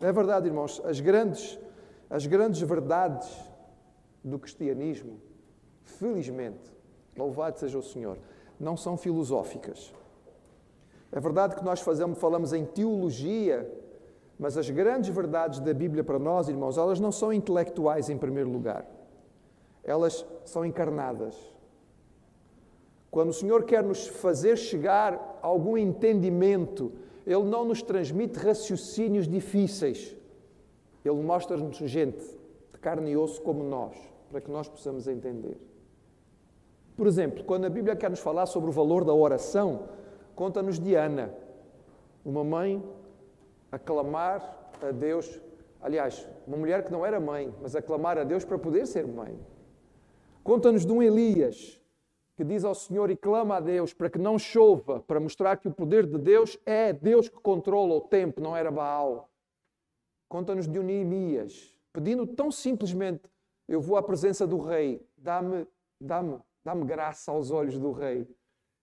É verdade, irmãos, as grandes, as grandes verdades do cristianismo, felizmente, louvado seja o Senhor, não são filosóficas. É verdade que nós fazemos, falamos em teologia, mas as grandes verdades da Bíblia para nós, irmãos, elas não são intelectuais em primeiro lugar. Elas são encarnadas. Quando o Senhor quer nos fazer chegar a algum entendimento, Ele não nos transmite raciocínios difíceis. Ele mostra-nos gente de carne e osso como nós, para que nós possamos entender. Por exemplo, quando a Bíblia quer nos falar sobre o valor da oração, conta-nos de Ana, uma mãe a clamar a Deus. Aliás, uma mulher que não era mãe, mas a clamar a Deus para poder ser mãe. Conta-nos de um Elias que diz ao Senhor e clama a Deus para que não chova, para mostrar que o poder de Deus é Deus que controla o tempo, não era Baal. Conta-nos de Neemias, pedindo tão simplesmente: Eu vou à presença do rei, dá-me dá-me dá-me graça aos olhos do rei.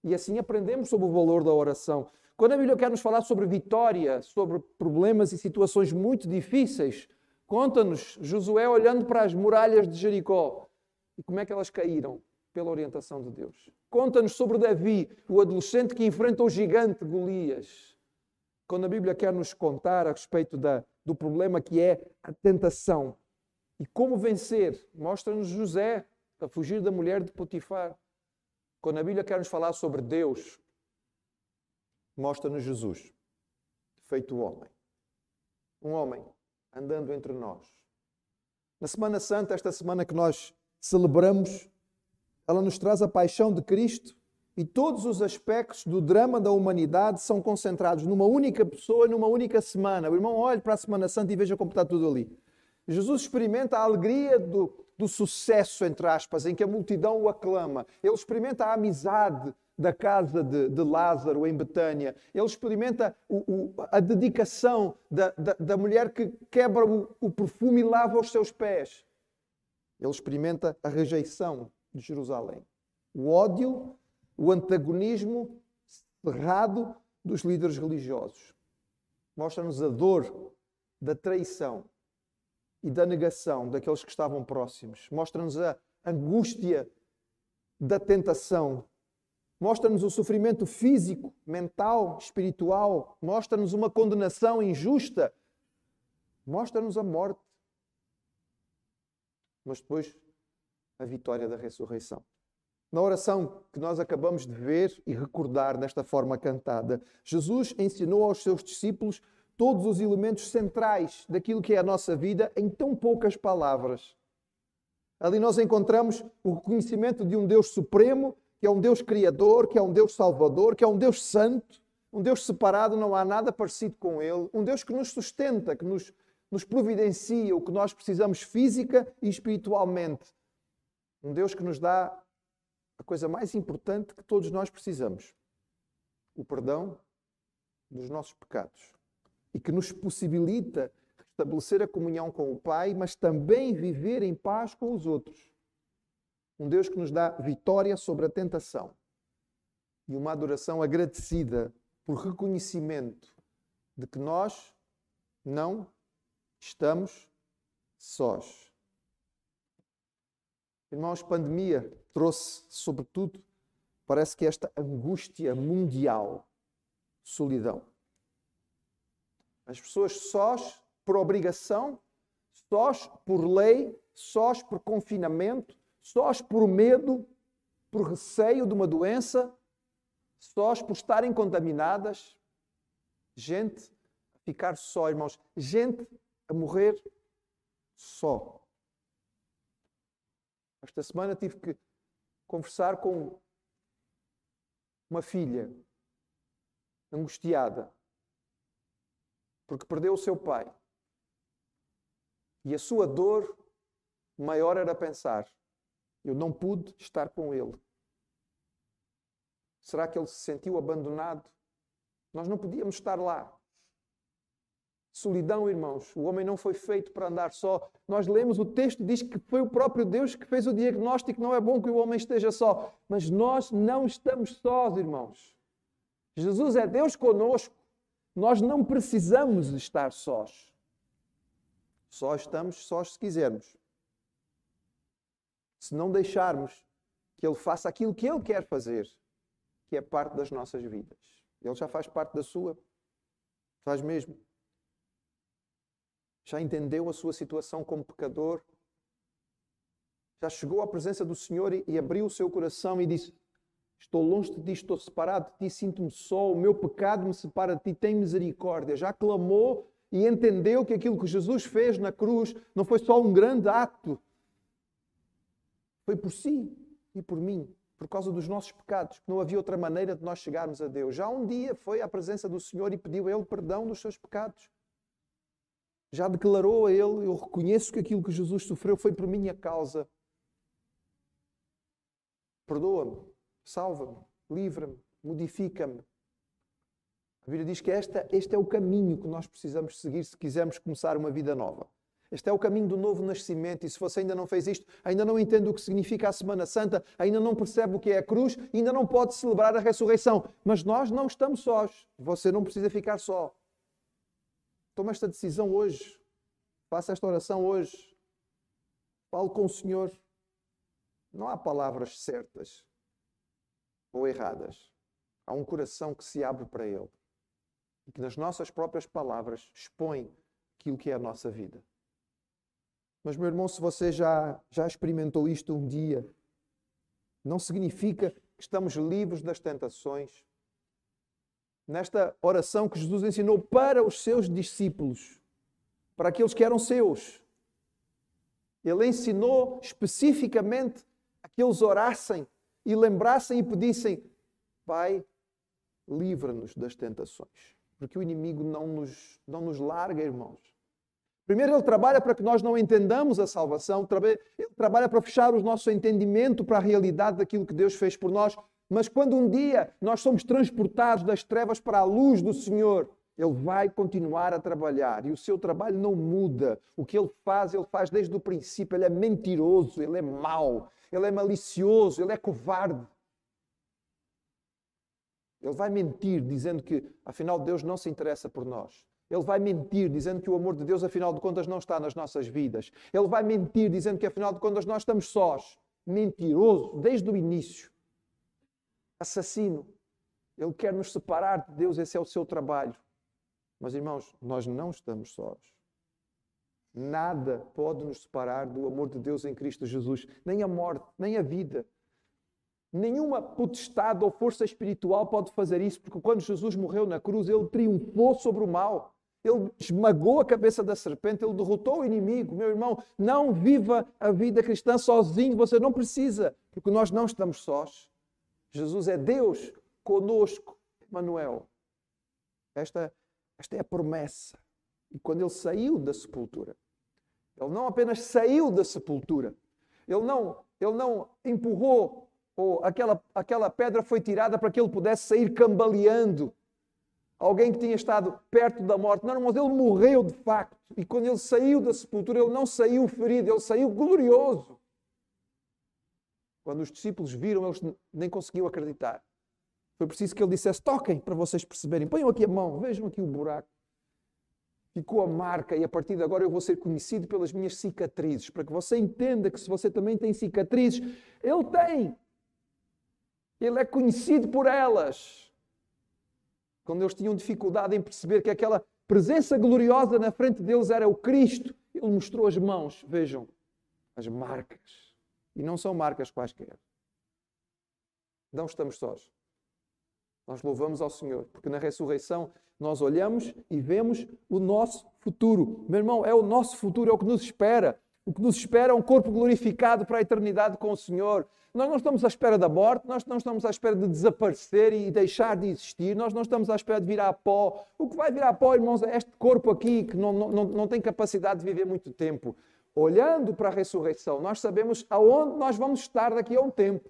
E assim aprendemos sobre o valor da oração. Quando a Bíblia quer nos falar sobre vitória, sobre problemas e situações muito difíceis, conta-nos Josué olhando para as muralhas de Jericó e como é que elas caíram pela orientação de Deus. Conta-nos sobre Davi, o adolescente que enfrenta o gigante Golias. Quando a Bíblia quer nos contar a respeito da, do problema que é a tentação e como vencer, mostra-nos José a fugir da mulher de Potifar. Quando a Bíblia quer nos falar sobre Deus, mostra-nos Jesus, feito homem. Um homem andando entre nós. Na Semana Santa, esta semana que nós celebramos, ela nos traz a paixão de Cristo e todos os aspectos do drama da humanidade são concentrados numa única pessoa, numa única semana. O irmão olhe para a Semana Santa e veja como está tudo ali. Jesus experimenta a alegria do, do sucesso, entre aspas, em que a multidão o aclama. Ele experimenta a amizade da casa de, de Lázaro em Betânia. Ele experimenta o, o, a dedicação da, da, da, mulher que quebra o, o perfume e lava os seus pés. Ele experimenta a rejeição de Jerusalém. O ódio, o antagonismo cerrado dos líderes religiosos. Mostra-nos a dor da traição e da negação daqueles que estavam próximos. Mostra-nos a angústia da tentação mostra-nos o sofrimento físico, mental, espiritual, mostra-nos uma condenação injusta, mostra-nos a morte. Mas depois, a vitória da ressurreição. Na oração que nós acabamos de ver e recordar desta forma cantada, Jesus ensinou aos seus discípulos todos os elementos centrais daquilo que é a nossa vida em tão poucas palavras. Ali nós encontramos o reconhecimento de um Deus supremo que é um Deus criador, que é um Deus salvador, que é um Deus santo, um Deus separado, não há nada parecido com Ele, um Deus que nos sustenta, que nos, nos providencia o que nós precisamos física e espiritualmente. Um Deus que nos dá a coisa mais importante que todos nós precisamos: o perdão dos nossos pecados. E que nos possibilita estabelecer a comunhão com o Pai, mas também viver em paz com os outros. Um Deus que nos dá vitória sobre a tentação e uma adoração agradecida por reconhecimento de que nós não estamos sós. Irmãos, pandemia trouxe, sobretudo, parece que esta angústia mundial, solidão. As pessoas sós por obrigação, sós por lei, sós por confinamento, sós por medo, por receio de uma doença, sós por estarem contaminadas, gente a ficar só, irmãos, gente a morrer só. Esta semana tive que conversar com uma filha angustiada porque perdeu o seu pai. E a sua dor maior era pensar: eu não pude estar com ele. Será que ele se sentiu abandonado? Nós não podíamos estar lá. Solidão, irmãos. O homem não foi feito para andar só. Nós lemos o texto, diz que foi o próprio Deus que fez o diagnóstico. Não é bom que o homem esteja só. Mas nós não estamos sós, irmãos. Jesus é Deus conosco. Nós não precisamos estar sós. Só estamos sós se quisermos. Se não deixarmos que Ele faça aquilo que Ele quer fazer, que é parte das nossas vidas. Ele já faz parte da sua. Faz mesmo. Já entendeu a sua situação como pecador. Já chegou à presença do Senhor e, e abriu o seu coração e disse: Estou longe de ti, estou separado de ti, sinto-me só, o meu pecado me separa de ti, tem misericórdia. Já clamou e entendeu que aquilo que Jesus fez na cruz não foi só um grande ato, foi por si e por mim, por causa dos nossos pecados, que não havia outra maneira de nós chegarmos a Deus. Já um dia foi à presença do Senhor e pediu a Ele perdão dos seus pecados. Já declarou a Ele: Eu reconheço que aquilo que Jesus sofreu foi por minha causa. Perdoa-me, salva-me, livra-me, modifica-me. A Bíblia diz que esta, este é o caminho que nós precisamos seguir se quisermos começar uma vida nova. Este é o caminho do novo nascimento. E se você ainda não fez isto, ainda não entende o que significa a Semana Santa, ainda não percebe o que é a cruz, ainda não pode celebrar a ressurreição. Mas nós não estamos sós. Você não precisa ficar só. Toma esta decisão hoje. Faça esta oração hoje. Fale com o Senhor. Não há palavras certas ou erradas. Há um coração que se abre para Ele e que nas nossas próprias palavras expõe aquilo que é a nossa vida. Mas, meu irmão, se você já, já experimentou isto um dia, não significa que estamos livres das tentações. Nesta oração que Jesus ensinou para os seus discípulos, para aqueles que eram seus, ele ensinou especificamente a que eles orassem e lembrassem e pedissem: Pai, livra-nos das tentações porque o inimigo não nos, não nos larga, irmãos. Primeiro, ele trabalha para que nós não entendamos a salvação, ele trabalha para fechar o nosso entendimento para a realidade daquilo que Deus fez por nós. Mas quando um dia nós somos transportados das trevas para a luz do Senhor, ele vai continuar a trabalhar e o seu trabalho não muda. O que ele faz, ele faz desde o princípio. Ele é mentiroso, ele é mau, ele é malicioso, ele é covarde. Ele vai mentir dizendo que, afinal, Deus não se interessa por nós. Ele vai mentir dizendo que o amor de Deus, afinal de contas, não está nas nossas vidas. Ele vai mentir dizendo que, afinal de contas, nós estamos sós. Mentiroso desde o início. Assassino. Ele quer nos separar de Deus, esse é o seu trabalho. Mas, irmãos, nós não estamos sós. Nada pode nos separar do amor de Deus em Cristo Jesus, nem a morte, nem a vida, Nenhuma potestade ou força espiritual pode fazer isso, porque quando Jesus morreu na cruz, ele triunfou sobre o mal. Ele esmagou a cabeça da serpente, ele derrotou o inimigo. Meu irmão, não viva a vida cristã sozinho, você não precisa, porque nós não estamos sós. Jesus é Deus conosco, Manuel. Esta, esta é a promessa. E quando ele saiu da sepultura, ele não apenas saiu da sepultura, ele não, ele não empurrou ou aquela, aquela pedra foi tirada para que ele pudesse sair cambaleando. Alguém que tinha estado perto da morte. Não, mas ele morreu de facto. E quando ele saiu da sepultura, ele não saiu ferido, ele saiu glorioso. Quando os discípulos viram, eles nem conseguiam acreditar. Foi preciso que ele dissesse: toquem para vocês perceberem. Ponham aqui a mão, vejam aqui o buraco. Ficou a marca e a partir de agora eu vou ser conhecido pelas minhas cicatrizes. Para que você entenda que se você também tem cicatrizes, ele tem. Ele é conhecido por elas. Quando eles tinham dificuldade em perceber que aquela presença gloriosa na frente deles era o Cristo, ele mostrou as mãos, vejam, as marcas. E não são marcas quaisquer. Não estamos sós. Nós louvamos ao Senhor, porque na ressurreição nós olhamos e vemos o nosso futuro. Meu irmão, é o nosso futuro, é o que nos espera. O que nos espera é um corpo glorificado para a eternidade com o Senhor. Nós não estamos à espera da morte, nós não estamos à espera de desaparecer e deixar de existir, nós não estamos à espera de virar pó. O que vai virar pó, irmãos, é este corpo aqui que não, não, não tem capacidade de viver muito tempo. Olhando para a ressurreição, nós sabemos aonde nós vamos estar daqui a um tempo.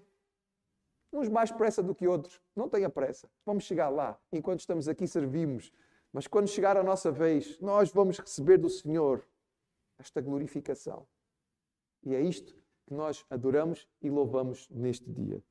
Uns mais pressa do que outros. Não tenha pressa. Vamos chegar lá. Enquanto estamos aqui, servimos. Mas quando chegar a nossa vez, nós vamos receber do Senhor esta glorificação. E é isto que nós adoramos e louvamos neste dia.